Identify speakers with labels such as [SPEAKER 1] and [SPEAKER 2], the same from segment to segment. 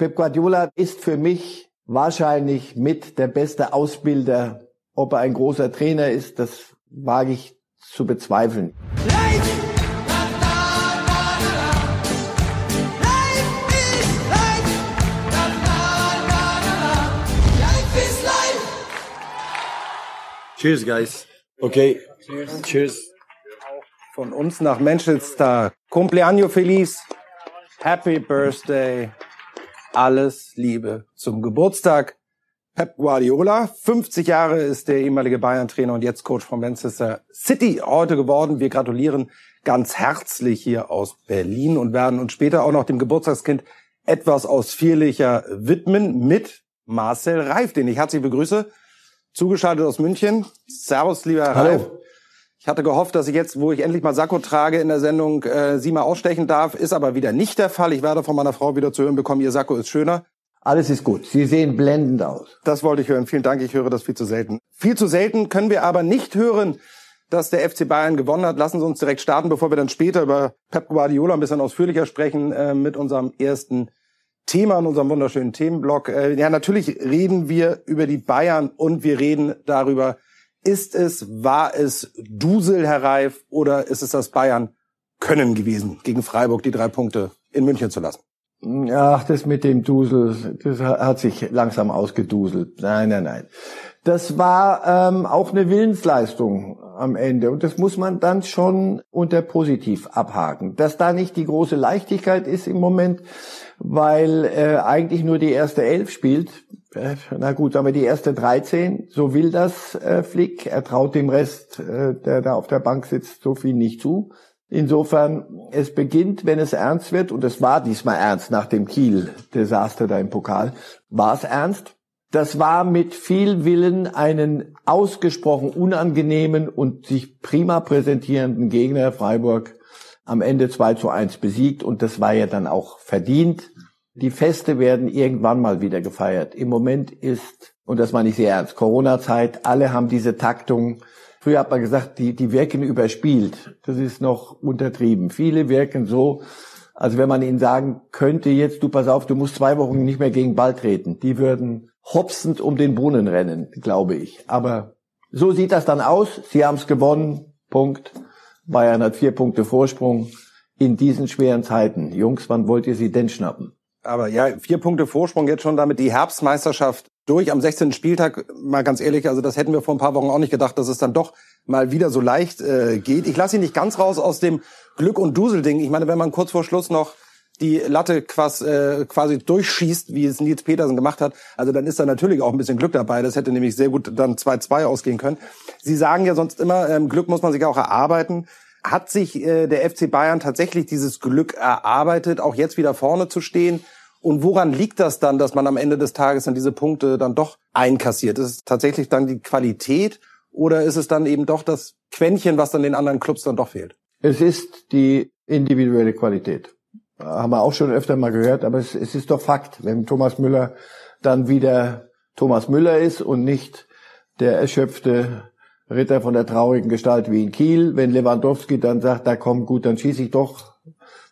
[SPEAKER 1] Pep Guardiola ist für mich wahrscheinlich mit der beste Ausbilder. Ob er ein großer Trainer ist, das wage ich zu bezweifeln.
[SPEAKER 2] Cheers, guys. Okay.
[SPEAKER 3] Cheers. Cheers. Von uns nach Manchester. Cumpleaños feliz. Happy Birthday. Alles Liebe zum Geburtstag. Pep Guardiola, 50 Jahre ist der ehemalige Bayern-Trainer und jetzt Coach von Manchester City heute geworden. Wir gratulieren ganz herzlich hier aus Berlin und werden uns später auch noch dem Geburtstagskind etwas ausführlicher widmen mit Marcel Reif, den ich herzlich begrüße. Zugeschaltet aus München. Servus, lieber Herr
[SPEAKER 1] Hallo.
[SPEAKER 3] Reif. Ich hatte gehofft, dass ich jetzt, wo ich endlich mal Sakko trage in der Sendung, äh, Sie mal ausstechen darf. Ist aber wieder nicht der Fall. Ich werde von meiner Frau wieder zu hören bekommen, Ihr Sakko ist schöner.
[SPEAKER 1] Alles ist gut. Sie sehen blendend aus.
[SPEAKER 3] Das wollte ich hören. Vielen Dank. Ich höre das viel zu selten. Viel zu selten können wir aber nicht hören, dass der FC Bayern gewonnen hat. Lassen Sie uns direkt starten, bevor wir dann später über Pep Guardiola ein bisschen ausführlicher sprechen, äh, mit unserem ersten Thema in unserem wunderschönen Themenblock. Äh, ja, natürlich reden wir über die Bayern und wir reden darüber, ist es, war es Dusel, Herr Reif, oder ist es das Bayern Können gewesen, gegen Freiburg die drei Punkte in München zu lassen?
[SPEAKER 1] Ach, das mit dem Dusel, das hat sich langsam ausgeduselt. Nein, nein, nein. Das war ähm, auch eine Willensleistung am Ende und das muss man dann schon unter positiv abhaken. Dass da nicht die große Leichtigkeit ist im Moment, weil äh, eigentlich nur die erste Elf spielt. Äh, na gut, wir die erste 13. So will das äh, Flick. Er traut dem Rest, äh, der da auf der Bank sitzt, so viel nicht zu. Insofern, es beginnt, wenn es ernst wird, und es war diesmal ernst nach dem Kiel-Desaster da im Pokal, war es ernst. Das war mit viel Willen einen ausgesprochen unangenehmen und sich prima präsentierenden Gegner Freiburg am Ende 2 zu 1 besiegt und das war ja dann auch verdient. Die Feste werden irgendwann mal wieder gefeiert. Im Moment ist, und das meine ich sehr ernst, Corona-Zeit, alle haben diese Taktung. Früher hat man gesagt, die, die wirken überspielt. Das ist noch untertrieben. Viele wirken so, also wenn man ihnen sagen könnte, jetzt du pass auf, du musst zwei Wochen nicht mehr gegen Ball treten. Die würden hopsend um den Brunnen rennen, glaube ich. Aber so sieht das dann aus. Sie haben es gewonnen. Punkt. Bayern hat vier Punkte Vorsprung in diesen schweren Zeiten. Jungs, wann wollt ihr sie denn schnappen?
[SPEAKER 3] Aber ja, vier Punkte Vorsprung jetzt schon damit die Herbstmeisterschaft durch am 16. Spieltag. Mal ganz ehrlich, also das hätten wir vor ein paar Wochen auch nicht gedacht, dass es dann doch mal wieder so leicht äh, geht. Ich lasse ihn nicht ganz raus aus dem Glück- und Dusel-Ding. Ich meine, wenn man kurz vor Schluss noch die Latte quasi, äh, quasi durchschießt, wie es Nils Petersen gemacht hat, also dann ist da natürlich auch ein bisschen Glück dabei. Das hätte nämlich sehr gut dann 2-2 ausgehen können. Sie sagen ja sonst immer, ähm, Glück muss man sich auch erarbeiten. Hat sich äh, der FC Bayern tatsächlich dieses Glück erarbeitet, auch jetzt wieder vorne zu stehen? Und woran liegt das dann, dass man am Ende des Tages dann diese Punkte dann doch einkassiert? Ist es tatsächlich dann die Qualität oder ist es dann eben doch das Quäntchen, was dann den anderen Clubs dann doch fehlt?
[SPEAKER 1] Es ist die individuelle Qualität. Haben wir auch schon öfter mal gehört, aber es, es ist doch Fakt. Wenn Thomas Müller dann wieder Thomas Müller ist und nicht der erschöpfte Ritter von der traurigen Gestalt wie in Kiel, wenn Lewandowski dann sagt, da komm gut, dann schieße ich doch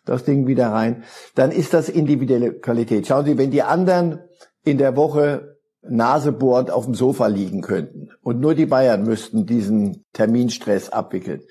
[SPEAKER 1] das Ding wieder rein, dann ist das individuelle Qualität. Schauen Sie, wenn die anderen in der Woche nasebohrend auf dem Sofa liegen könnten und nur die Bayern müssten diesen Terminstress abwickeln,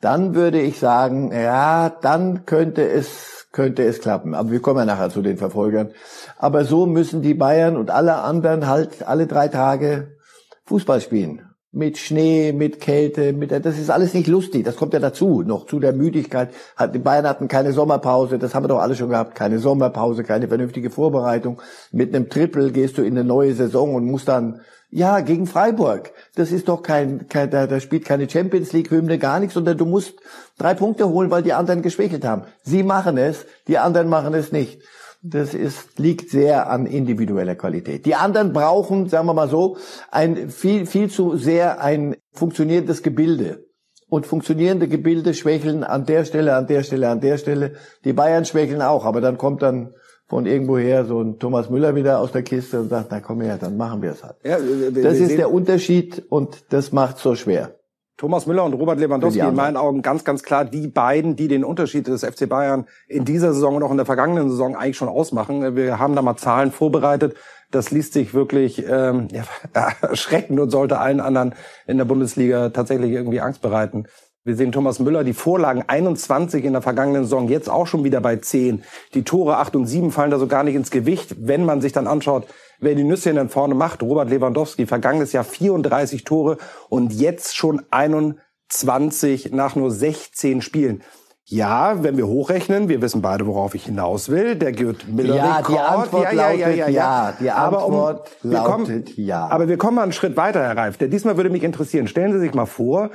[SPEAKER 1] dann würde ich sagen, ja, dann könnte es, könnte es klappen. Aber wir kommen ja nachher zu den Verfolgern. Aber so müssen die Bayern und alle anderen halt alle drei Tage Fußball spielen. Mit Schnee, mit Kälte, mit, das ist alles nicht lustig. Das kommt ja dazu, noch zu der Müdigkeit. Die Bayern hatten keine Sommerpause, das haben wir doch alle schon gehabt. Keine Sommerpause, keine vernünftige Vorbereitung. Mit einem Triple gehst du in eine neue Saison und musst dann, ja, gegen Freiburg. Das ist doch kein, kein da, da spielt keine Champions League Hymne, gar nichts, sondern du musst drei Punkte holen, weil die anderen geschwächelt haben. Sie machen es, die anderen machen es nicht. Das ist, liegt sehr an individueller Qualität. Die anderen brauchen, sagen wir mal so, ein viel, viel zu sehr ein funktionierendes Gebilde. Und funktionierende Gebilde schwächeln an der Stelle, an der Stelle, an der Stelle. Die Bayern schwächeln auch, aber dann kommt dann von irgendwoher so ein Thomas Müller wieder aus der Kiste und sagt, na komm her, dann machen wir es halt.
[SPEAKER 3] Ja, wir,
[SPEAKER 1] Das
[SPEAKER 3] wir
[SPEAKER 1] ist
[SPEAKER 3] sehen-
[SPEAKER 1] der Unterschied und das macht so schwer.
[SPEAKER 3] Thomas Müller und Robert Lewandowski in meinen Augen ganz, ganz klar die beiden, die den Unterschied des FC Bayern in dieser Saison und auch in der vergangenen Saison eigentlich schon ausmachen. Wir haben da mal Zahlen vorbereitet. Das liest sich wirklich ähm, ja, erschreckend und sollte allen anderen in der Bundesliga tatsächlich irgendwie Angst bereiten. Wir sehen Thomas Müller, die Vorlagen 21 in der vergangenen Saison, jetzt auch schon wieder bei 10. Die Tore 8 und 7 fallen da so gar nicht ins Gewicht, wenn man sich dann anschaut, wer die Nüsschen dann vorne macht. Robert Lewandowski, vergangenes Jahr 34 Tore und jetzt schon 21 nach nur 16 Spielen. Ja, wenn wir hochrechnen, wir wissen beide, worauf ich hinaus will. Der Gerd Miller
[SPEAKER 1] ja,
[SPEAKER 3] Rekord.
[SPEAKER 1] Die Antwort ja, ja, ja, ja, ja, ja.
[SPEAKER 3] Die Antwort um, lautet kommen, ja. Aber wir kommen mal einen Schritt weiter, Herr Reif. Der diesmal würde mich interessieren. Stellen Sie sich mal vor,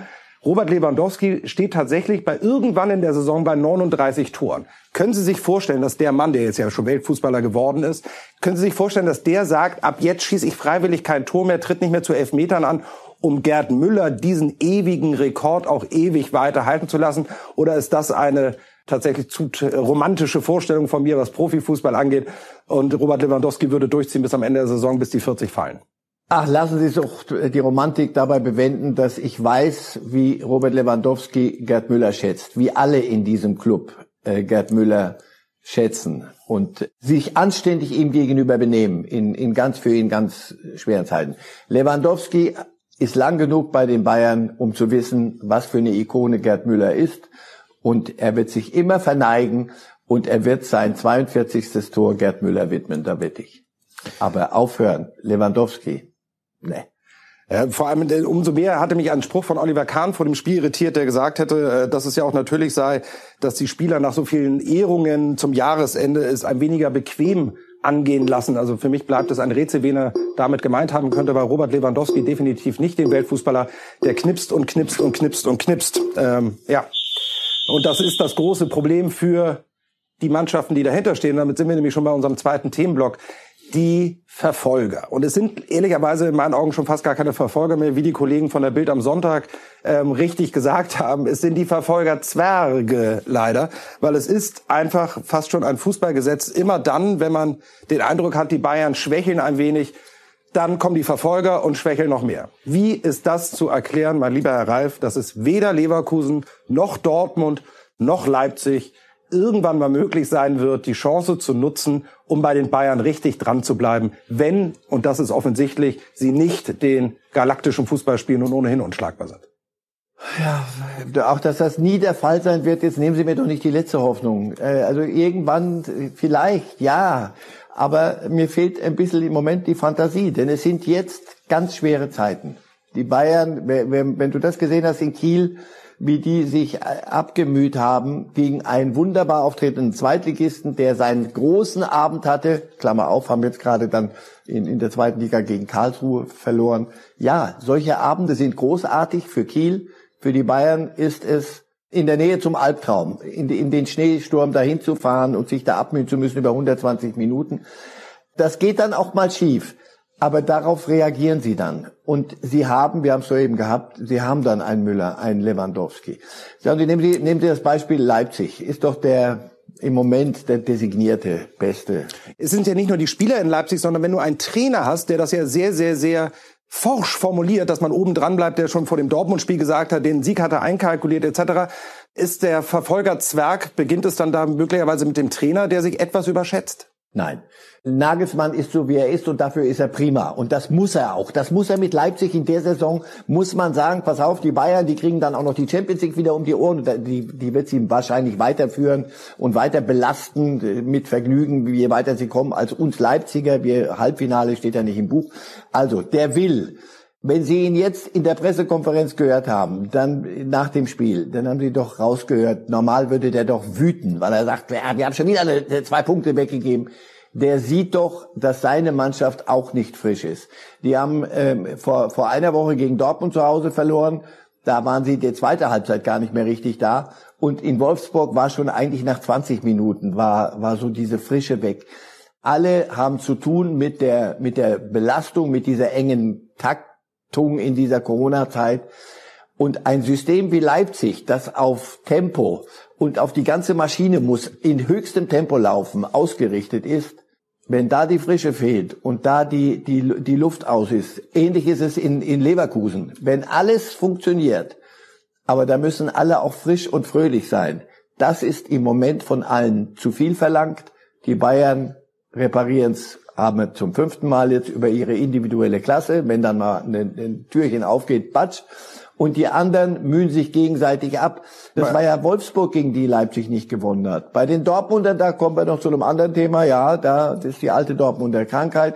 [SPEAKER 3] Robert Lewandowski steht tatsächlich bei irgendwann in der Saison bei 39 Toren. Können Sie sich vorstellen, dass der Mann, der jetzt ja schon Weltfußballer geworden ist, können Sie sich vorstellen, dass der sagt, ab jetzt schieße ich freiwillig kein Tor mehr, tritt nicht mehr zu Elfmetern an, um Gerd Müller diesen ewigen Rekord auch ewig weiter halten zu lassen? Oder ist das eine tatsächlich zu romantische Vorstellung von mir, was Profifußball angeht? Und Robert Lewandowski würde durchziehen bis am Ende der Saison, bis die 40 fallen.
[SPEAKER 1] Ach, lassen Sie doch die Romantik dabei bewenden, dass ich weiß, wie Robert Lewandowski Gerd Müller schätzt, wie alle in diesem Club äh, Gerd Müller schätzen und sich anständig ihm gegenüber benehmen in, in ganz für ihn ganz schweren Zeiten. Lewandowski ist lang genug bei den Bayern, um zu wissen, was für eine Ikone Gerd Müller ist und er wird sich immer verneigen und er wird sein 42. Tor Gerd Müller widmen, da wette ich. Aber aufhören, Lewandowski, Nee.
[SPEAKER 3] Ja, vor allem äh, umso mehr hatte mich ein Spruch von Oliver Kahn vor dem Spiel irritiert, der gesagt hätte, äh, dass es ja auch natürlich sei, dass die Spieler nach so vielen Ehrungen zum Jahresende es ein weniger bequem angehen lassen. Also für mich bleibt es ein Rätsel, wen er damit gemeint haben könnte, weil Robert Lewandowski definitiv nicht den Weltfußballer, der knipst und knipst und knipst und knipst. Ähm, ja. Und das ist das große Problem für die Mannschaften, die dahinter stehen. Damit sind wir nämlich schon bei unserem zweiten Themenblock die Verfolger. Und es sind ehrlicherweise in meinen Augen schon fast gar keine Verfolger mehr, wie die Kollegen von der Bild am Sonntag ähm, richtig gesagt haben. Es sind die Verfolger Zwerge leider, weil es ist einfach fast schon ein Fußballgesetz. Immer dann, wenn man den Eindruck hat, die Bayern schwächeln ein wenig, dann kommen die Verfolger und schwächeln noch mehr. Wie ist das zu erklären, mein lieber Herr Ralf, dass es weder Leverkusen noch Dortmund noch Leipzig irgendwann mal möglich sein wird, die Chance zu nutzen, um bei den Bayern richtig dran zu bleiben, wenn, und das ist offensichtlich, sie nicht den galaktischen Fußball spielen und ohnehin unschlagbar sind.
[SPEAKER 1] Ja, auch dass das nie der Fall sein wird, jetzt nehmen Sie mir doch nicht die letzte Hoffnung. Äh, also irgendwann vielleicht, ja, aber mir fehlt ein bisschen im Moment die Fantasie, denn es sind jetzt ganz schwere Zeiten. Die Bayern, wenn du das gesehen hast in Kiel, wie die sich äh, abgemüht haben gegen einen wunderbar auftretenden Zweitligisten, der seinen großen Abend hatte. Klammer auf, haben jetzt gerade dann in, in der zweiten Liga gegen Karlsruhe verloren. Ja, solche Abende sind großartig für Kiel. Für die Bayern ist es in der Nähe zum Albtraum, in, in den Schneesturm dahin zu fahren und sich da abmühen zu müssen über 120 Minuten. Das geht dann auch mal schief. Aber darauf reagieren sie dann. Und sie haben, wir haben es soeben gehabt, sie haben dann einen Müller, einen Lewandowski. Sagen Sie, nehmen Sie, nehmen sie das Beispiel Leipzig. Ist doch der im Moment der designierte Beste.
[SPEAKER 3] Es sind ja nicht nur die Spieler in Leipzig, sondern wenn du einen Trainer hast, der das ja sehr, sehr, sehr forsch formuliert, dass man oben dran bleibt, der schon vor dem Dortmund-Spiel gesagt hat, den Sieg hat er einkalkuliert etc., ist der Verfolger Zwerg, beginnt es dann da möglicherweise mit dem Trainer, der sich etwas überschätzt?
[SPEAKER 1] Nein. Nagelsmann ist so, wie er ist und dafür ist er prima. Und das muss er auch. Das muss er mit Leipzig in der Saison, muss man sagen, pass auf, die Bayern, die kriegen dann auch noch die Champions League wieder um die Ohren. Die, die wird sie wahrscheinlich weiterführen und weiter belasten äh, mit Vergnügen, je weiter sie kommen, als uns Leipziger. Wir, Halbfinale steht ja nicht im Buch. Also, der will. Wenn Sie ihn jetzt in der Pressekonferenz gehört haben, dann nach dem Spiel, dann haben Sie doch rausgehört, normal würde der doch wüten, weil er sagt, wir haben schon wieder zwei Punkte weggegeben. Der sieht doch, dass seine Mannschaft auch nicht frisch ist. Die haben ähm, vor, vor einer Woche gegen Dortmund zu Hause verloren. Da waren sie die zweite Halbzeit gar nicht mehr richtig da. Und in Wolfsburg war schon eigentlich nach 20 Minuten, war, war so diese Frische weg. Alle haben zu tun mit der, mit der Belastung, mit dieser engen Takt, Leistung in dieser Corona-Zeit. Und ein System wie Leipzig, das auf Tempo und auf die ganze Maschine muss in höchstem Tempo laufen, ausgerichtet ist, wenn da die Frische fehlt und da die, die, die Luft aus ist, ähnlich ist es in, in Leverkusen. Wenn alles funktioniert Aber da müssen alle auch frisch und fröhlich sein. Das ist im Moment von allen zu viel verlangt. Die Bayern reparieren es, haben zum fünften Mal jetzt über ihre individuelle Klasse, wenn dann mal ein, ein Türchen aufgeht, batsch. Und die anderen mühen sich gegenseitig ab. Das war ja Wolfsburg, gegen die Leipzig nicht gewonnen hat. Bei den Dortmundern, da kommen wir noch zu einem anderen Thema, ja, da ist die alte Dortmunder Krankheit.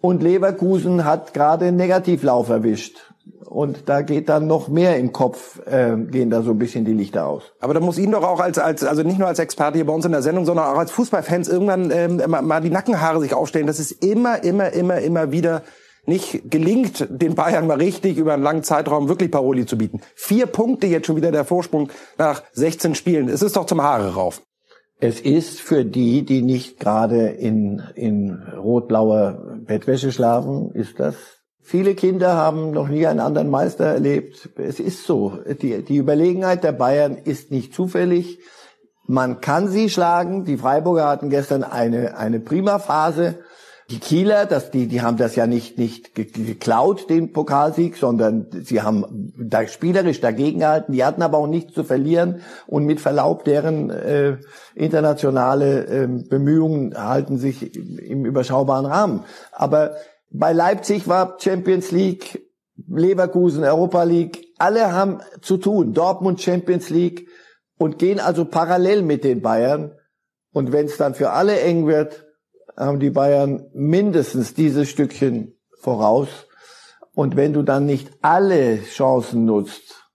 [SPEAKER 1] Und Leverkusen hat gerade einen Negativlauf erwischt. Und da geht dann noch mehr im Kopf, äh, gehen da so ein bisschen die Lichter aus.
[SPEAKER 3] Aber da muss Ihnen doch auch als, als also nicht nur als Experte hier bei uns in der Sendung, sondern auch als Fußballfans irgendwann ähm, mal die Nackenhaare sich aufstellen. Das ist immer, immer, immer, immer wieder nicht gelingt, den Bayern mal richtig über einen langen Zeitraum wirklich Paroli zu bieten. Vier Punkte jetzt schon wieder der Vorsprung nach 16 Spielen. Es ist doch zum Haare rauf.
[SPEAKER 1] Es ist für die, die nicht gerade in, in rot-blauer Bettwäsche schlafen, ist das Viele Kinder haben noch nie einen anderen Meister erlebt. Es ist so. Die, die Überlegenheit der Bayern ist nicht zufällig. Man kann sie schlagen. Die Freiburger hatten gestern eine, eine prima Phase. Die Kieler, das, die, die haben das ja nicht, nicht geklaut, den Pokalsieg, sondern sie haben da spielerisch dagegen gehalten. Die hatten aber auch nichts zu verlieren und mit Verlaub deren äh, internationale äh, Bemühungen halten sich im überschaubaren Rahmen. Aber bei Leipzig war Champions League, Leverkusen Europa League. Alle haben zu tun. Dortmund Champions League und gehen also parallel mit den Bayern. Und wenn es dann für alle eng wird, haben die Bayern mindestens dieses Stückchen voraus. Und wenn du dann nicht alle Chancen nutzt,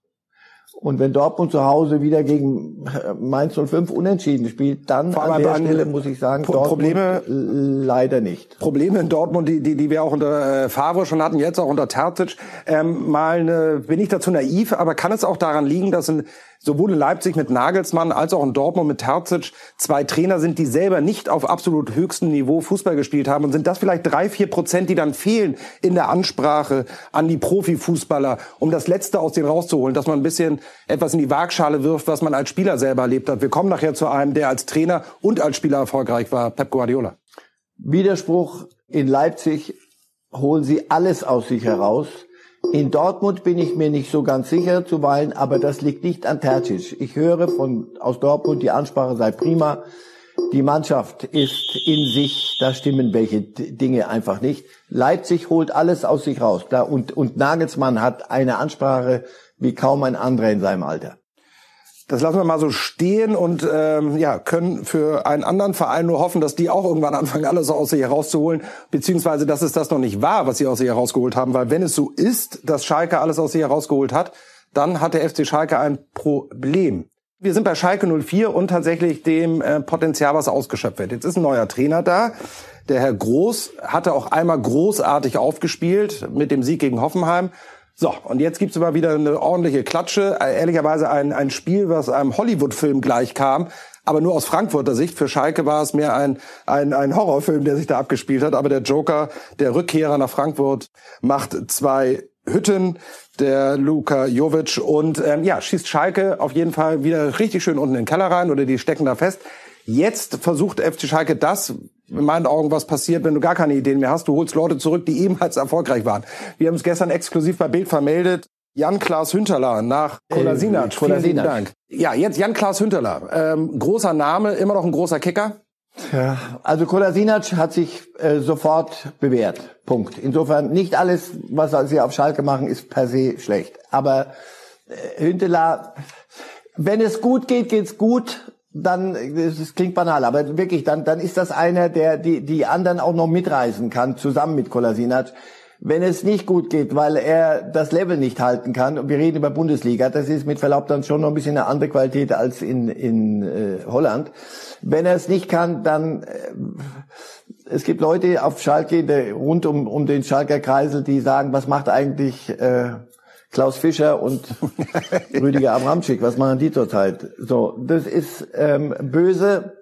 [SPEAKER 1] und wenn Dortmund zu Hause wieder gegen Mainz 05 unentschieden spielt, dann
[SPEAKER 3] Vor an der Stelle
[SPEAKER 1] muss ich sagen,
[SPEAKER 3] Pro Probleme
[SPEAKER 1] leider nicht.
[SPEAKER 3] Probleme in Dortmund, die, die, die wir auch unter äh, Favre schon hatten, jetzt auch unter Terzic. Ähm, mal eine, bin ich dazu naiv, aber kann es auch daran liegen, dass ein sowohl in Leipzig mit Nagelsmann als auch in Dortmund mit Terzic zwei Trainer sind, die selber nicht auf absolut höchstem Niveau Fußball gespielt haben und sind das vielleicht drei, vier Prozent, die dann fehlen in der Ansprache an die Profifußballer, um das Letzte aus denen rauszuholen, dass man ein bisschen etwas in die Waagschale wirft, was man als Spieler selber erlebt hat. Wir kommen nachher zu einem, der als Trainer und als Spieler erfolgreich war, Pep Guardiola.
[SPEAKER 1] Widerspruch in Leipzig holen sie alles aus sich heraus. In Dortmund bin ich mir nicht so ganz sicher zuweilen, aber das liegt nicht an Terzic. Ich höre von aus Dortmund, die Ansprache sei prima. Die Mannschaft ist in sich, da stimmen welche Dinge einfach nicht. Leipzig holt alles aus sich raus. Da, und, und Nagelsmann hat eine Ansprache wie kaum ein anderer in seinem Alter.
[SPEAKER 3] Das lassen wir mal so stehen und ähm, ja, können für einen anderen Verein nur hoffen, dass die auch irgendwann anfangen, alles aus sich herauszuholen, beziehungsweise dass es das noch nicht war, was sie aus sich herausgeholt haben, weil wenn es so ist, dass Schalke alles aus sich herausgeholt hat, dann hat der FC Schalke ein Problem. Wir sind bei Schalke 04 und tatsächlich dem äh, Potenzial, was ausgeschöpft wird. Jetzt ist ein neuer Trainer da. Der Herr Groß hatte auch einmal großartig aufgespielt mit dem Sieg gegen Hoffenheim. So, und jetzt gibt's aber wieder eine ordentliche Klatsche. Äh, ehrlicherweise ein, ein Spiel, was einem Hollywood-Film gleichkam, aber nur aus Frankfurter Sicht. Für Schalke war es mehr ein, ein, ein Horrorfilm, der sich da abgespielt hat. Aber der Joker, der Rückkehrer nach Frankfurt, macht zwei Hütten, der Luka Jovic und ähm, ja, schießt Schalke auf jeden Fall wieder richtig schön unten in den Keller rein oder die stecken da fest. Jetzt versucht FC Schalke das, in meinen Augen was passiert, wenn du gar keine Ideen mehr hast. Du holst Leute zurück, die ebenfalls erfolgreich waren. Wir haben es gestern exklusiv bei Bild vermeldet. Jan-Klaas Hünterler nach Kolasinac. Äh, Vielen lieben Dank. Ja, jetzt Jan-Klaas Hünterler. Ähm, großer Name, immer noch ein großer Kicker.
[SPEAKER 1] Ja, also Kolasinac hat sich äh, sofort bewährt. Punkt. Insofern nicht alles, was sie auf Schalke machen, ist per se schlecht. Aber äh, Hünteler, wenn es gut geht, geht's gut dann, das klingt banal, aber wirklich, dann, dann ist das einer, der die, die anderen auch noch mitreißen kann, zusammen mit Kolasinac. Wenn es nicht gut geht, weil er das Level nicht halten kann, und wir reden über Bundesliga, das ist mit Verlaub dann schon noch ein bisschen eine andere Qualität als in, in äh, Holland. Wenn er es nicht kann, dann äh, es gibt Leute auf Schalke, der, rund um, um den Schalker Kreisel, die sagen, was macht eigentlich äh, Klaus Fischer und Rüdiger Abramczyk, was machen die zurzeit? So, das ist ähm, böse.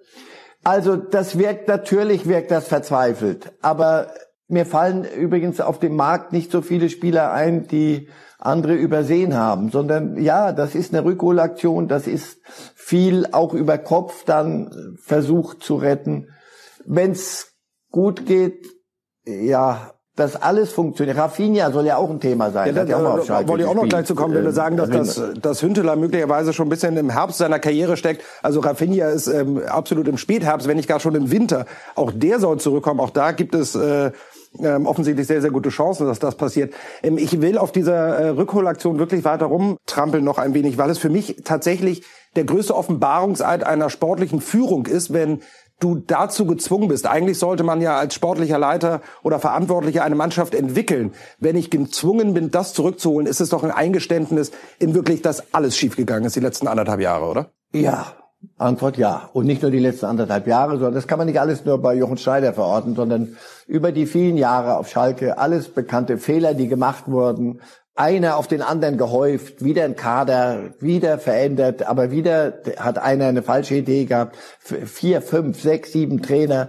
[SPEAKER 1] Also das wirkt natürlich, wirkt das verzweifelt. Aber mir fallen übrigens auf dem Markt nicht so viele Spieler ein, die andere übersehen haben, sondern ja, das ist eine Rückholaktion, das ist viel auch über Kopf dann versucht zu retten. Wenn's gut geht, ja, das alles funktioniert. Rafinha soll ja auch ein Thema sein.
[SPEAKER 3] Ja, da, ja auch mal wollte ich auch noch gleich zu kommen, wenn wir ähm, sagen, dass, dass, dass Hünteler möglicherweise schon ein bisschen im Herbst seiner Karriere steckt. Also Rafinha ist ähm, absolut im Spätherbst, wenn nicht gar schon im Winter. Auch der soll zurückkommen. Auch da gibt es äh, ähm, offensichtlich sehr, sehr gute Chancen, dass das passiert. Ähm, ich will auf dieser äh, Rückholaktion wirklich weiter rumtrampeln noch ein wenig, weil es für mich tatsächlich der größte Offenbarungseid einer sportlichen Führung ist, wenn du dazu gezwungen bist. Eigentlich sollte man ja als sportlicher Leiter oder Verantwortlicher eine Mannschaft entwickeln. Wenn ich gezwungen bin, das zurückzuholen, ist es doch ein Eingeständnis in wirklich, dass alles schiefgegangen ist die letzten anderthalb Jahre, oder?
[SPEAKER 1] Ja, Antwort ja. Und nicht nur die letzten anderthalb Jahre, sondern das kann man nicht alles nur bei Jochen Schneider verorten, sondern über die vielen Jahre auf Schalke alles bekannte Fehler, die gemacht wurden, einer auf den anderen gehäuft, wieder ein Kader, wieder verändert, aber wieder hat einer eine falsche Idee gehabt. Vier, fünf, sechs, sieben Trainer.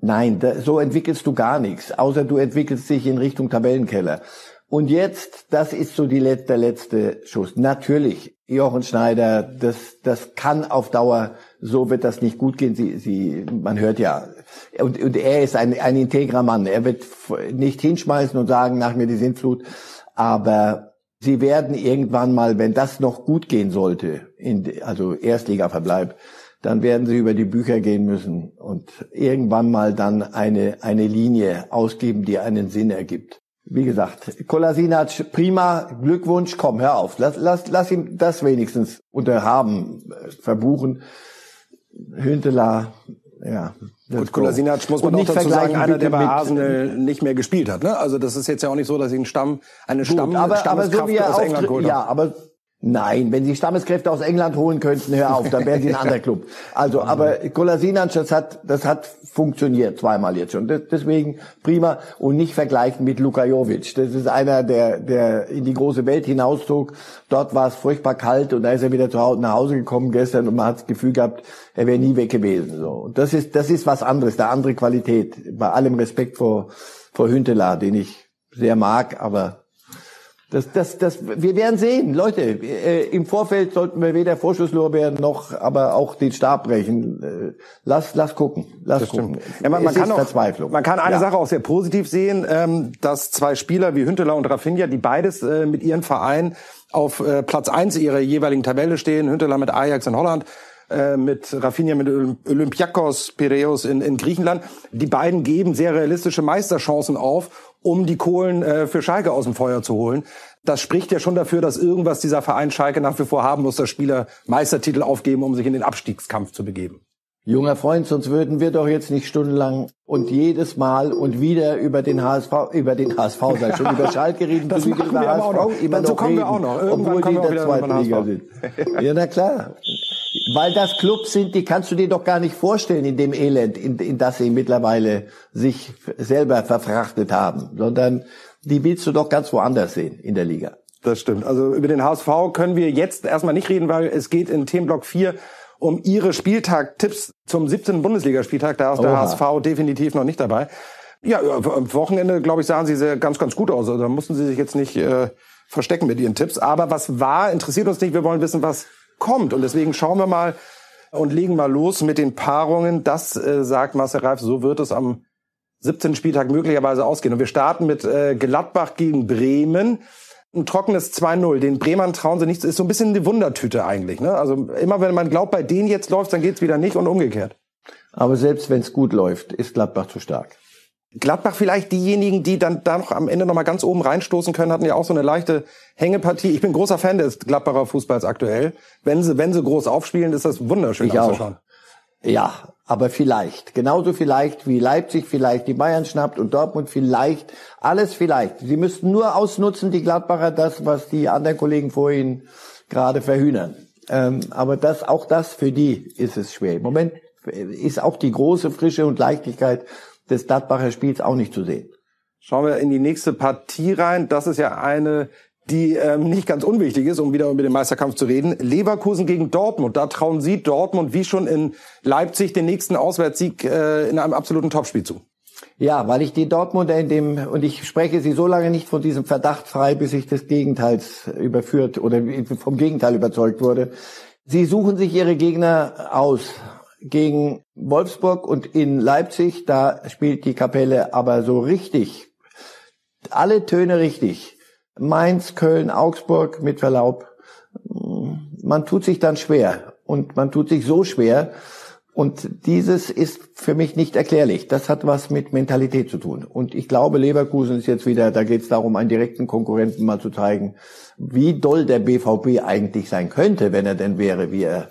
[SPEAKER 1] Nein, da, so entwickelst du gar nichts, außer du entwickelst dich in Richtung Tabellenkeller. Und jetzt, das ist so die, der letzte Schuss. Natürlich, Jochen Schneider, das, das kann auf Dauer, so wird das nicht gut gehen. Sie, sie, man hört ja, und, und er ist ein, ein integrer Mann. Er wird nicht hinschmeißen und sagen, nach mir die Sintflut. Aber sie werden irgendwann mal, wenn das noch gut gehen sollte, in, also Erstligaverbleib, dann werden sie über die Bücher gehen müssen und irgendwann mal dann eine, eine Linie ausgeben, die einen Sinn ergibt. Wie gesagt, Kolasinac, prima, Glückwunsch, komm, hör auf. Lass, lass, lass ihm das wenigstens unter Haben äh, verbuchen. Hünteler, ja,
[SPEAKER 3] Gut, Kolasinac muss man auch dazu sagen, einer, der bei Arsenal nicht mehr gespielt hat. Ne? Also das ist jetzt ja auch nicht so, dass sie einen Stamm, eine Gut, Stamm,
[SPEAKER 1] aber, aber so wie er aus England geholt Ja, aber Nein, wenn Sie Stammeskräfte aus England holen könnten, hör auf, dann wären Sie ein anderer Club. Also, aber Kolasinac, das hat, das hat funktioniert zweimal jetzt schon. deswegen prima und nicht vergleichen mit Luka Jovic. Das ist einer, der, der in die große Welt hinauszog. Dort war es furchtbar kalt und da ist er wieder zu Hause, nach Hause gekommen gestern und man hat das Gefühl gehabt, er wäre nie weg gewesen. So. Und das ist, das ist was anderes, der andere Qualität. Bei allem Respekt vor, vor Hünteler, den ich sehr mag, aber das, das, das, wir werden sehen, Leute. Äh, Im Vorfeld sollten wir weder Vorschusslorbeeren noch, aber auch den Stab brechen. Äh, lass, lass gucken, lass das gucken.
[SPEAKER 3] Ja, man, man kann auch, Verzweiflung. Man kann eine ja. Sache auch sehr positiv sehen, ähm, dass zwei Spieler wie Hünteler und Rafinha, die beides äh, mit ihren Vereinen auf äh, Platz eins ihrer jeweiligen Tabelle stehen. Hünteler mit Ajax in Holland äh, mit Rafinha mit Olympiakos Piraeus in, in Griechenland. Die beiden geben sehr realistische Meisterchancen auf um die Kohlen äh, für Schalke aus dem Feuer zu holen. Das spricht ja schon dafür, dass irgendwas dieser Verein Schalke nach wie vor haben muss, dass Spieler Meistertitel aufgeben, um sich in den Abstiegskampf zu begeben.
[SPEAKER 1] Junger Freund, sonst würden wir doch jetzt nicht stundenlang und jedes Mal und wieder über den HSV, über den HSV, sei schon über Schalke reden,
[SPEAKER 3] das über wir HSV, auch noch. Dazu noch kommen reden, wir auch noch. Irgendwann
[SPEAKER 1] obwohl die in der zweiten Liga sind. Ja, na klar. Weil das Clubs sind, die kannst du dir doch gar nicht vorstellen in dem Elend, in, in das sie mittlerweile sich selber verfrachtet haben, sondern die willst du doch ganz woanders sehen in der Liga.
[SPEAKER 3] Das stimmt. Also über den HSV können wir jetzt erstmal nicht reden, weil es geht in Themenblock 4 um ihre Spieltag-Tipps zum 17. Bundesligaspieltag. Da ist der HSV definitiv noch nicht dabei. Ja, am Wochenende, glaube ich, sahen sie sehr, ganz, ganz gut aus. Also da mussten sie sich jetzt nicht äh, verstecken mit ihren Tipps. Aber was war, interessiert uns nicht. Wir wollen wissen, was kommt. Und deswegen schauen wir mal und legen mal los mit den Paarungen. Das äh, sagt Marcel Reif, so wird es am 17. Spieltag möglicherweise ausgehen. Und wir starten mit äh, Gladbach gegen Bremen ein trockenes 2-0. Den Bremern trauen sie nichts. Ist so ein bisschen die Wundertüte eigentlich. Ne? Also immer wenn man glaubt, bei denen jetzt läuft, dann geht's wieder nicht und umgekehrt.
[SPEAKER 1] Aber selbst wenn es gut läuft, ist Gladbach zu stark.
[SPEAKER 3] Gladbach vielleicht diejenigen, die dann da noch am Ende noch mal ganz oben reinstoßen können, hatten ja auch so eine leichte Hängepartie. Ich bin großer Fan des Gladbacher Fußballs aktuell. Wenn sie, wenn sie groß aufspielen, ist das wunderschön
[SPEAKER 1] ich anzuschauen. Auch. Ja, aber vielleicht. Genauso vielleicht wie Leipzig vielleicht die Bayern schnappt und Dortmund vielleicht. Alles vielleicht. Sie müssten nur ausnutzen, die Gladbacher, das, was die anderen Kollegen vorhin gerade verhühnern. Ähm, aber das, auch das für die ist es schwer. Im Moment ist auch die große Frische und Leichtigkeit des Gladbacher Spiels auch nicht zu sehen.
[SPEAKER 3] Schauen wir in die nächste Partie rein. Das ist ja eine, die ähm, nicht ganz unwichtig ist, um wieder über den Meisterkampf zu reden. Leverkusen gegen Dortmund. Da trauen Sie Dortmund wie schon in Leipzig den nächsten Auswärtssieg äh, in einem absoluten Topspiel zu.
[SPEAKER 1] Ja, weil ich die Dortmunder in dem, und ich spreche sie so lange nicht von diesem Verdacht frei, bis ich des Gegenteils überführt oder vom Gegenteil überzeugt wurde. Sie suchen sich ihre Gegner aus. Gegen Wolfsburg und in Leipzig, da spielt die Kapelle aber so richtig alle Töne richtig. Mainz, Köln, Augsburg, mit Verlaub. Man tut sich dann schwer. Und man tut sich so schwer. Und dieses ist für mich nicht erklärlich. Das hat was mit Mentalität zu tun. Und ich glaube, Leverkusen ist jetzt wieder, da geht es darum, einen direkten Konkurrenten mal zu zeigen, wie doll der BVB eigentlich sein könnte, wenn er denn wäre, wie er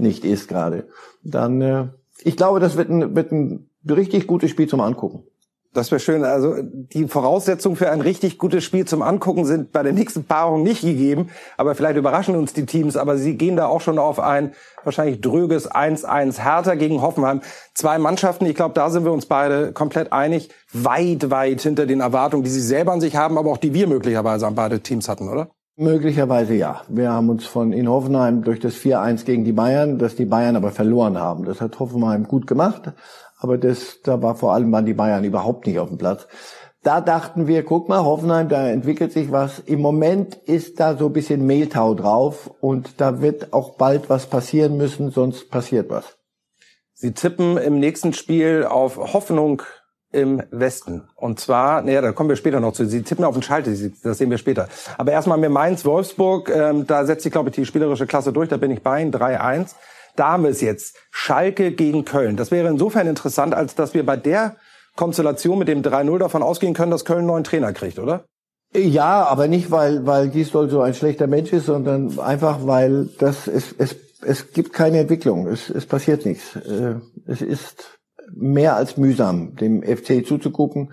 [SPEAKER 1] nicht ist gerade. Dann, äh, ich glaube, das wird ein, wird ein richtig gutes Spiel zum Angucken.
[SPEAKER 3] Das wäre schön. Also die Voraussetzungen für ein richtig gutes Spiel zum Angucken sind bei der nächsten Paarung nicht gegeben. Aber vielleicht überraschen uns die Teams. Aber sie gehen da auch schon auf ein wahrscheinlich dröges 1-1 Hertha gegen Hoffenheim. Zwei Mannschaften, ich glaube, da sind wir uns beide komplett einig. Weit, weit hinter den Erwartungen, die sie selber an sich haben, aber auch die wir möglicherweise an beide Teams hatten, oder?
[SPEAKER 1] Möglicherweise ja. Wir haben uns von in Hoffenheim durch das 4-1 gegen die Bayern, dass die Bayern aber verloren haben. Das hat Hoffenheim gut gemacht. Aber das, da war vor allem waren die Bayern überhaupt nicht auf dem Platz. Da dachten wir, guck mal, Hoffenheim, da entwickelt sich was. Im Moment ist da so ein bisschen Mehltau drauf und da wird auch bald was passieren müssen, sonst passiert was.
[SPEAKER 3] Sie tippen im nächsten Spiel auf Hoffnung im Westen. Und zwar, naja, da kommen wir später noch zu. Sie tippen auf den Schalter, das sehen wir später. Aber erstmal mir Mainz, Wolfsburg, ähm, da setzt sich, glaube ich, die spielerische Klasse durch, da bin ich bei Ihnen, 3-1. Da haben wir es jetzt. Schalke gegen Köln. Das wäre insofern interessant, als dass wir bei der Konstellation mit dem 3-0 davon ausgehen können, dass Köln einen neuen Trainer kriegt, oder?
[SPEAKER 1] Ja, aber nicht, weil, weil Gisdol so ein schlechter Mensch ist, sondern einfach, weil das, es, es, es gibt keine Entwicklung. Es, es passiert nichts. Äh, es ist mehr als mühsam, dem FC zuzugucken.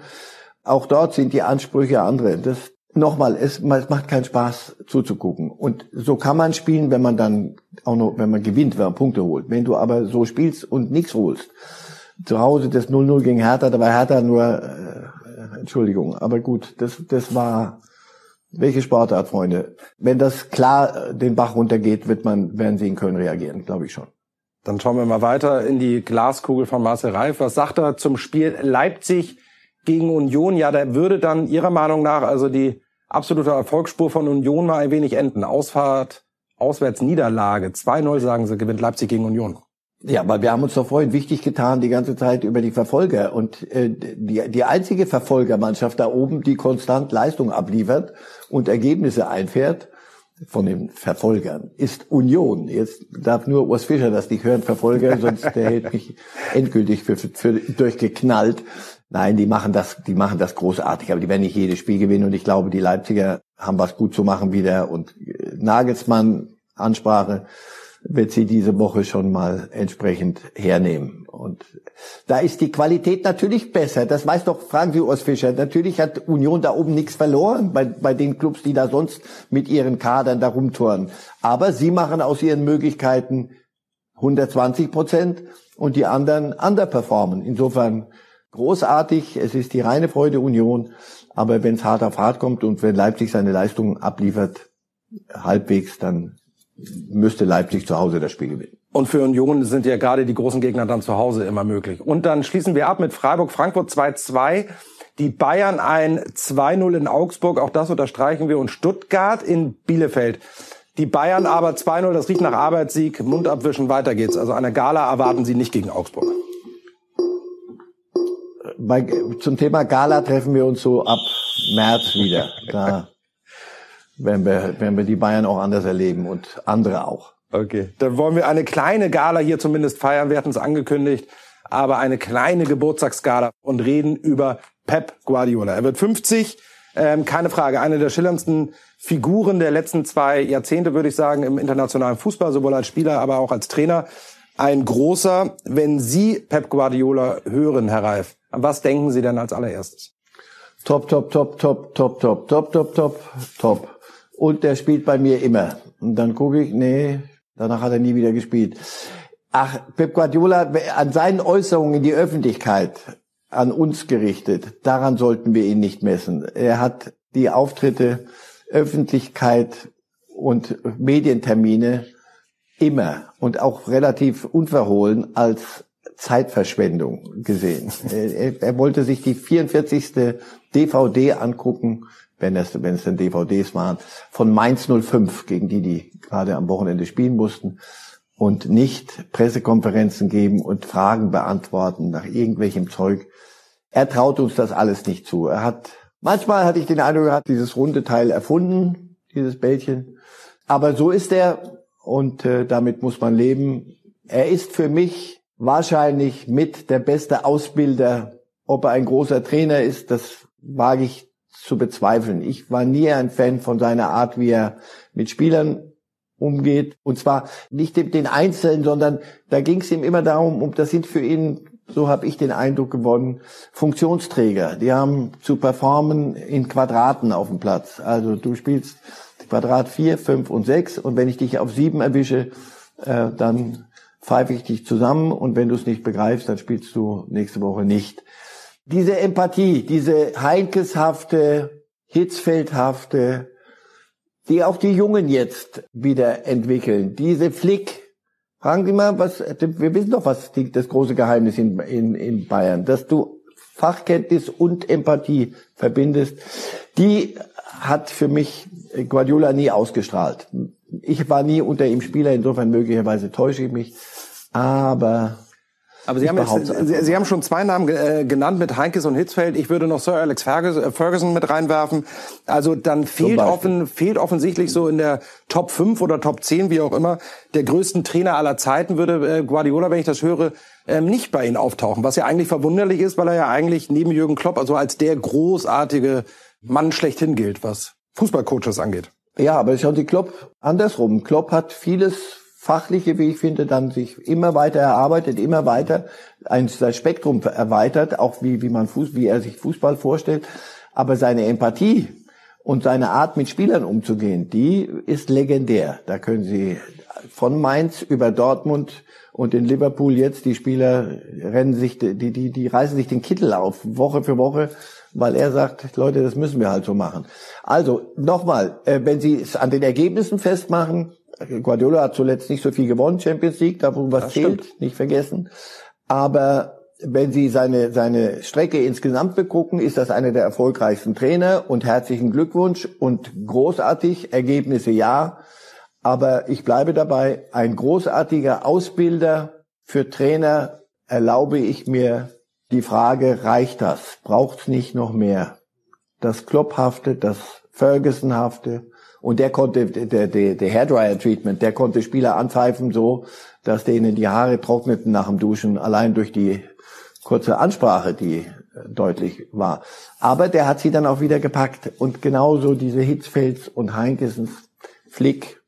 [SPEAKER 1] Auch dort sind die Ansprüche andere. Das, nochmal, es, es macht keinen Spaß zuzugucken. Und so kann man spielen, wenn man dann auch noch, wenn man gewinnt, wenn man Punkte holt. Wenn du aber so spielst und nichts holst, zu Hause das 0-0 gegen Hertha, da war Hertha nur, äh, Entschuldigung, aber gut, das, das war, welche Sportart, Freunde? Wenn das klar den Bach runtergeht, wird man, werden sie in Köln reagieren, glaube ich schon.
[SPEAKER 3] Dann schauen wir mal weiter in die Glaskugel von Marcel Reif. Was sagt er zum Spiel Leipzig gegen Union? Ja, da würde dann Ihrer Meinung nach also die absolute Erfolgsspur von Union mal ein wenig enden. Ausfahrt, Auswärtsniederlage. 2-0 sagen sie, gewinnt Leipzig gegen Union.
[SPEAKER 1] Ja, weil wir haben uns doch vorhin wichtig getan die ganze Zeit über die Verfolger und äh, die, die einzige Verfolgermannschaft da oben, die konstant Leistung abliefert und Ergebnisse einfährt, von den Verfolgern ist Union. Jetzt darf nur Urs Fischer das nicht hören, Verfolger, sonst der hält mich endgültig für, für, für durchgeknallt. Nein, die machen das, die machen das großartig, aber die werden nicht jedes Spiel gewinnen und ich glaube, die Leipziger haben was gut zu machen wieder und äh, Nagelsmann Ansprache wird sie diese Woche schon mal entsprechend hernehmen. Und da ist die Qualität natürlich besser. Das weiß doch, fragen Sie Urs Fischer. Natürlich hat Union da oben nichts verloren bei, bei den Clubs, die da sonst mit ihren Kadern da rumtouren. Aber sie machen aus ihren Möglichkeiten 120 Prozent und die anderen underperformen. Insofern großartig. Es ist die reine Freude Union. Aber wenn es hart auf hart kommt und wenn Leipzig seine Leistungen abliefert, halbwegs, dann müsste Leipzig zu Hause das Spiel gewinnen.
[SPEAKER 3] Und für Union sind ja gerade die großen Gegner dann zu Hause immer möglich. Und dann schließen wir ab mit Freiburg, Frankfurt 2-2. Die Bayern ein 2-0 in Augsburg, auch das unterstreichen wir. Und Stuttgart in Bielefeld. Die Bayern aber 2-0, das riecht nach Arbeitssieg, Mund abwischen, weiter geht's. Also eine Gala erwarten Sie nicht gegen Augsburg.
[SPEAKER 1] Bei, zum Thema Gala treffen wir uns so ab März wieder. Da werden wir, werden wir die Bayern auch anders erleben und andere auch.
[SPEAKER 3] Okay, dann wollen wir eine kleine Gala hier zumindest feiern. Wir hatten es angekündigt, aber eine kleine Geburtstagsgala und reden über Pep Guardiola. Er wird 50, ähm, keine Frage, eine der schillerndsten Figuren der letzten zwei Jahrzehnte, würde ich sagen, im internationalen Fußball, sowohl als Spieler, aber auch als Trainer. Ein großer. Wenn Sie Pep Guardiola hören, Herr Reif, was denken Sie denn als allererstes?
[SPEAKER 1] Top, top, top, top, top, top, top, top, top, top und der spielt bei mir immer. Und dann gucke ich, nee, danach hat er nie wieder gespielt. Ach, Pep Guardiola, an seinen Äußerungen in die Öffentlichkeit, an uns gerichtet, daran sollten wir ihn nicht messen. Er hat die Auftritte, Öffentlichkeit und Medientermine immer und auch relativ unverhohlen als Zeitverschwendung gesehen. Er, er, wollte sich die 44. DVD angucken wenn es, wenn es denn DVDs waren, von Mainz 05, gegen die die gerade am Wochenende spielen mussten und nicht Pressekonferenzen geben und Fragen beantworten nach irgendwelchem Zeug. Er traut uns das alles nicht zu. Er hat Manchmal hatte ich den Eindruck, er hat dieses runde Teil erfunden, dieses Bällchen. Aber so ist er und äh, damit muss man leben. Er ist für mich wahrscheinlich mit der beste Ausbilder. Ob er ein großer Trainer ist, das wage ich zu bezweifeln. Ich war nie ein Fan von seiner Art, wie er mit Spielern umgeht. Und zwar nicht den Einzelnen, sondern da ging es ihm immer darum, um, das sind für ihn, so habe ich den Eindruck gewonnen, Funktionsträger. Die haben zu performen in Quadraten auf dem Platz. Also du spielst Quadrat 4, 5 und 6 und wenn ich dich auf 7 erwische, äh, dann pfeife ich dich zusammen und wenn du es nicht begreifst, dann spielst du nächste Woche nicht. Diese Empathie, diese Heinkeshafte, Hitzfeldhafte, die auch die Jungen jetzt wieder entwickeln. Diese Flick, fragen Sie mal, was, wir wissen doch, was das große Geheimnis in, in, in Bayern, dass du Fachkenntnis und Empathie verbindest. Die hat für mich Guardiola nie ausgestrahlt. Ich war nie unter ihm Spieler, insofern möglicherweise täusche ich mich. Aber
[SPEAKER 3] aber Sie haben, jetzt, Sie, Sie, haben schon zwei Namen äh, genannt mit Heinkes und Hitzfeld. Ich würde noch Sir Alex äh, Ferguson mit reinwerfen. Also dann fehlt, offen, fehlt offensichtlich so in der Top 5 oder Top 10, wie auch immer, der größten Trainer aller Zeiten würde äh, Guardiola, wenn ich das höre, ähm, nicht bei Ihnen auftauchen. Was ja eigentlich verwunderlich ist, weil er ja eigentlich neben Jürgen Klopp also als der großartige Mann schlechthin gilt, was Fußballcoaches angeht.
[SPEAKER 1] Ja, aber schauen Sie Klopp andersrum. Klopp hat vieles fachliche, wie ich finde, dann sich immer weiter erarbeitet, immer weiter ein Spektrum erweitert, auch wie, wie man Fuß, wie er sich Fußball vorstellt. Aber seine Empathie und seine Art, mit Spielern umzugehen, die ist legendär. Da können Sie von Mainz über Dortmund und in Liverpool jetzt, die Spieler rennen sich, die, die, die reißen sich den Kittel auf, Woche für Woche, weil er sagt, Leute, das müssen wir halt so machen. Also, nochmal, äh, wenn Sie es an den Ergebnissen festmachen, Guardiola hat zuletzt nicht so viel gewonnen, Champions League, da wo was das zählt, stimmt. nicht vergessen. Aber wenn Sie seine, seine Strecke insgesamt begucken, ist das einer der erfolgreichsten Trainer und herzlichen Glückwunsch und großartig, Ergebnisse ja. Aber ich bleibe dabei, ein großartiger Ausbilder für Trainer erlaube ich mir die Frage, reicht das? Braucht's nicht noch mehr? Das Klopphafte, das Fergusonhafte, und der konnte, der, der, der Hairdryer-Treatment, der konnte Spieler anpfeifen so, dass denen die Haare trockneten nach dem Duschen, allein durch die kurze Ansprache, die äh, deutlich war. Aber der hat sie dann auch wieder gepackt. Und genauso diese Hitzfelds und Heinkesens Flick,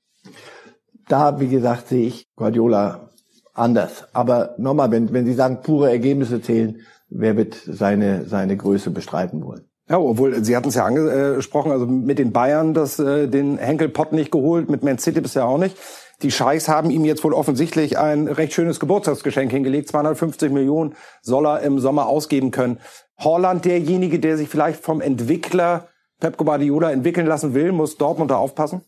[SPEAKER 1] da, wie gesagt, sehe ich Guardiola anders. Aber nochmal, wenn, wenn Sie sagen, pure Ergebnisse zählen, wer wird seine, seine Größe bestreiten wollen?
[SPEAKER 3] Ja, obwohl Sie hatten es ja angesprochen, also mit den Bayern das äh, den Henkelpott nicht geholt, mit Man City bisher auch nicht. Die Scheichs haben ihm jetzt wohl offensichtlich ein recht schönes Geburtstagsgeschenk hingelegt. 250 Millionen soll er im Sommer ausgeben können. Holland derjenige, der sich vielleicht vom Entwickler Pep Guardiola entwickeln lassen will, muss Dortmund da aufpassen?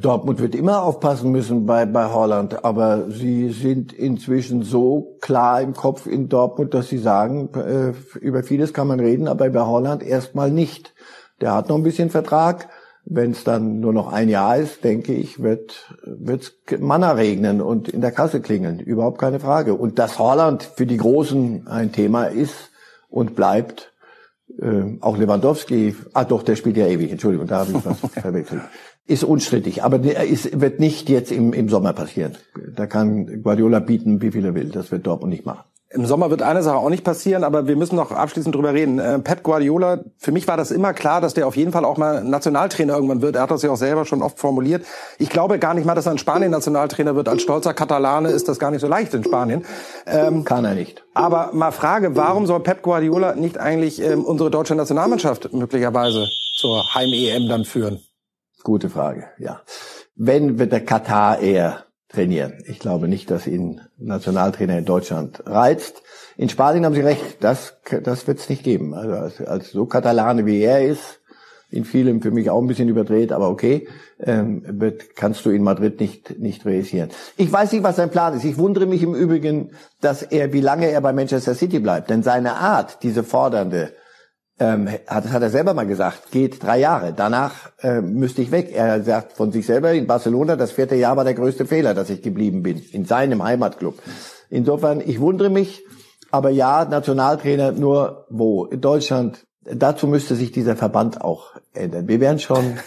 [SPEAKER 1] Dortmund wird immer aufpassen müssen bei, bei Holland, aber sie sind inzwischen so klar im Kopf in Dortmund, dass sie sagen, äh, über vieles kann man reden, aber bei Holland erstmal nicht. Der hat noch ein bisschen Vertrag. Wenn es dann nur noch ein Jahr ist, denke ich, wird wird's Manna regnen und in der Kasse klingeln. Überhaupt keine Frage. Und dass Holland für die Großen ein Thema ist und bleibt, äh, auch Lewandowski, ah doch, der spielt ja ewig, Entschuldigung, da habe ich was verwechselt ist unstrittig, aber es wird nicht jetzt im, im Sommer passieren. Da kann Guardiola bieten, wie viel er will. Das wird Dortmund nicht machen.
[SPEAKER 3] Im Sommer wird eine Sache auch nicht passieren, aber wir müssen noch abschließend drüber reden. Äh, Pep Guardiola, für mich war das immer klar, dass der auf jeden Fall auch mal Nationaltrainer irgendwann wird. Er hat das ja auch selber schon oft formuliert. Ich glaube gar nicht mal, dass er in Spanien Nationaltrainer wird. Als stolzer Katalane ist das gar nicht so leicht in Spanien.
[SPEAKER 1] Ähm, Kann er nicht.
[SPEAKER 3] Aber mal Frage, warum soll Pep Guardiola nicht eigentlich ähm, unsere deutsche Nationalmannschaft möglicherweise zur Heim-EM dann führen?
[SPEAKER 1] Gute Frage, ja. Wenn wird der Katar eher trainieren. Ich glaube nicht, dass ihn Nationaltrainer in Deutschland reizt. In Spanien haben Sie recht, das, das wird es nicht geben. Also als, als so Katalane wie er ist, in vielem für mich auch ein bisschen überdreht, aber okay, ähm, wird, kannst du in Madrid nicht, nicht realisieren. Ich weiß nicht, was sein Plan ist. Ich wundere mich im Übrigen, dass er, wie lange er bei Manchester City bleibt. Denn seine Art, diese fordernde, ähm, hat, das hat er selber mal gesagt, geht drei Jahre. Danach äh, müsste ich weg. Er sagt von sich selber in Barcelona, das vierte Jahr war der größte Fehler, dass ich geblieben bin, in seinem Heimatclub. Insofern, ich wundere mich, aber ja, Nationaltrainer nur wo? In Deutschland dazu müsste sich dieser Verband auch ändern. Wir werden schon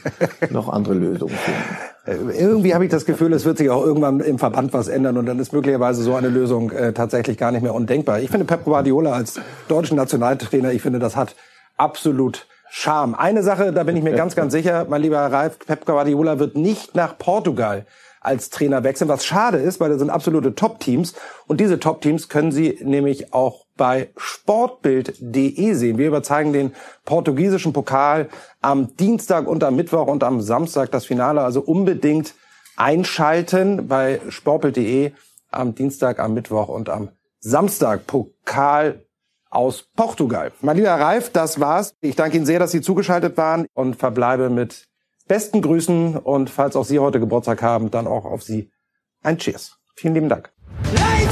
[SPEAKER 1] noch andere Lösungen finden.
[SPEAKER 3] Äh, irgendwie habe ich das Gefühl, es wird sich auch irgendwann im Verband was ändern und dann ist möglicherweise so eine Lösung äh, tatsächlich gar nicht mehr undenkbar. Ich finde Pep Guardiola als deutschen Nationaltrainer, ich finde, das hat absolut Charme. Eine Sache, da bin ich mir ganz, ganz sicher, mein lieber Ralf, Pep Guardiola wird nicht nach Portugal als Trainer wechseln, was schade ist, weil das sind absolute Top-Teams. Und diese Top-Teams können Sie nämlich auch bei sportbild.de sehen. Wir überzeigen den portugiesischen Pokal am Dienstag und am Mittwoch und am Samstag das Finale. Also unbedingt einschalten bei sportbild.de am Dienstag, am Mittwoch und am Samstag. Pokal aus Portugal. Mein lieber Ralf, das war's. Ich danke Ihnen sehr, dass Sie zugeschaltet waren und verbleibe mit besten Grüßen und falls auch Sie heute Geburtstag haben, dann auch auf Sie ein Cheers. Vielen lieben Dank. Hey!